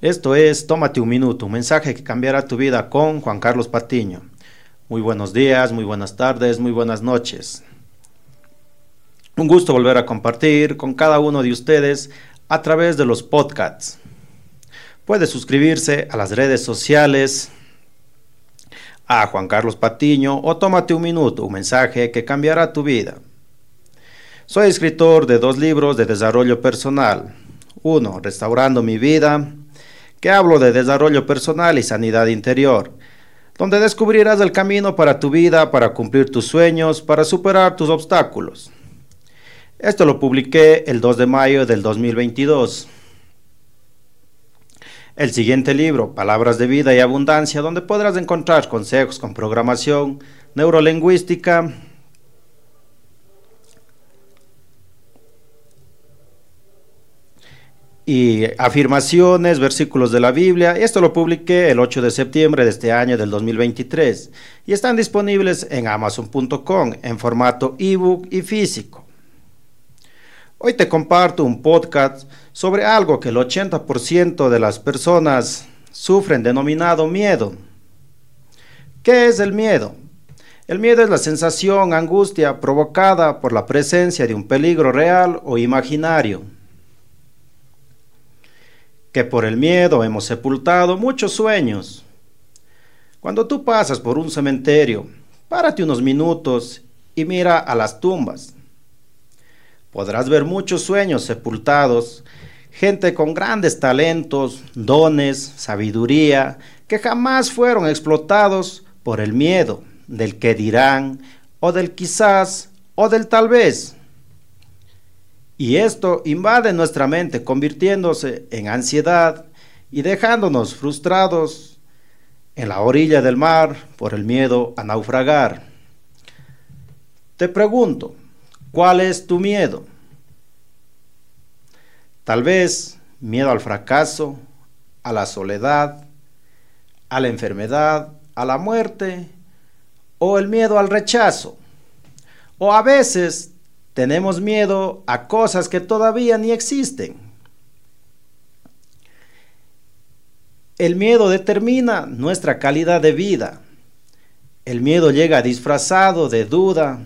Esto es Tómate un minuto, un mensaje que cambiará tu vida con Juan Carlos Patiño. Muy buenos días, muy buenas tardes, muy buenas noches. Un gusto volver a compartir con cada uno de ustedes a través de los podcasts. Puede suscribirse a las redes sociales a Juan Carlos Patiño o tómate un minuto, un mensaje que cambiará tu vida. Soy escritor de dos libros de desarrollo personal. Uno, Restaurando mi vida, que hablo de desarrollo personal y sanidad interior, donde descubrirás el camino para tu vida, para cumplir tus sueños, para superar tus obstáculos. Esto lo publiqué el 2 de mayo del 2022. El siguiente libro, Palabras de Vida y Abundancia, donde podrás encontrar consejos con programación neurolingüística, y afirmaciones, versículos de la Biblia. Esto lo publiqué el 8 de septiembre de este año del 2023 y están disponibles en amazon.com en formato ebook y físico. Hoy te comparto un podcast sobre algo que el 80% de las personas sufren denominado miedo. ¿Qué es el miedo? El miedo es la sensación, angustia provocada por la presencia de un peligro real o imaginario. Que por el miedo hemos sepultado muchos sueños. Cuando tú pasas por un cementerio, párate unos minutos y mira a las tumbas podrás ver muchos sueños sepultados, gente con grandes talentos, dones, sabiduría, que jamás fueron explotados por el miedo del que dirán, o del quizás, o del tal vez. Y esto invade nuestra mente, convirtiéndose en ansiedad y dejándonos frustrados en la orilla del mar por el miedo a naufragar. Te pregunto, ¿Cuál es tu miedo? Tal vez miedo al fracaso, a la soledad, a la enfermedad, a la muerte o el miedo al rechazo. O a veces tenemos miedo a cosas que todavía ni existen. El miedo determina nuestra calidad de vida. El miedo llega disfrazado de duda,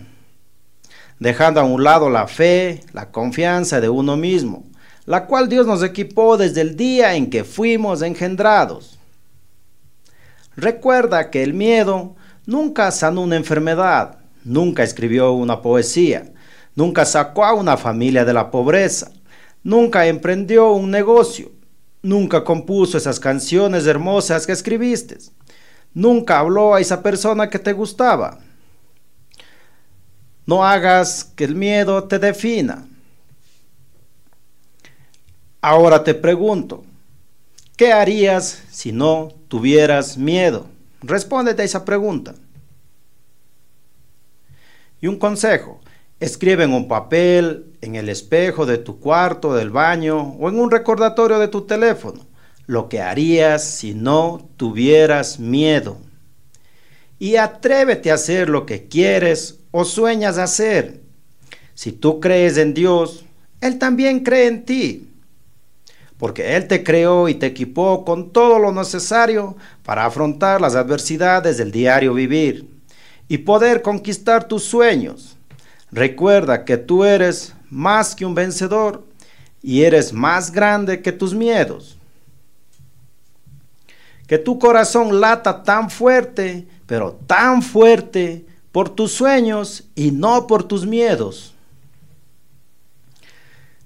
dejando a un lado la fe, la confianza de uno mismo, la cual Dios nos equipó desde el día en que fuimos engendrados. Recuerda que el miedo nunca sanó una enfermedad, nunca escribió una poesía, nunca sacó a una familia de la pobreza, nunca emprendió un negocio, nunca compuso esas canciones hermosas que escribiste, nunca habló a esa persona que te gustaba, no hagas que el miedo te defina. Ahora te pregunto, ¿qué harías si no tuvieras miedo? Respóndete a esa pregunta. Y un consejo, escribe en un papel, en el espejo de tu cuarto, del baño o en un recordatorio de tu teléfono lo que harías si no tuvieras miedo. Y atrévete a hacer lo que quieres o sueñas hacer. Si tú crees en Dios, Él también cree en ti. Porque Él te creó y te equipó con todo lo necesario para afrontar las adversidades del diario vivir y poder conquistar tus sueños. Recuerda que tú eres más que un vencedor y eres más grande que tus miedos. Que tu corazón lata tan fuerte, pero tan fuerte, por tus sueños y no por tus miedos.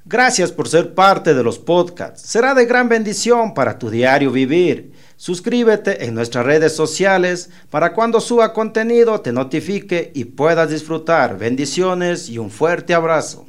Gracias por ser parte de los podcasts. Será de gran bendición para tu diario vivir. Suscríbete en nuestras redes sociales para cuando suba contenido te notifique y puedas disfrutar. Bendiciones y un fuerte abrazo.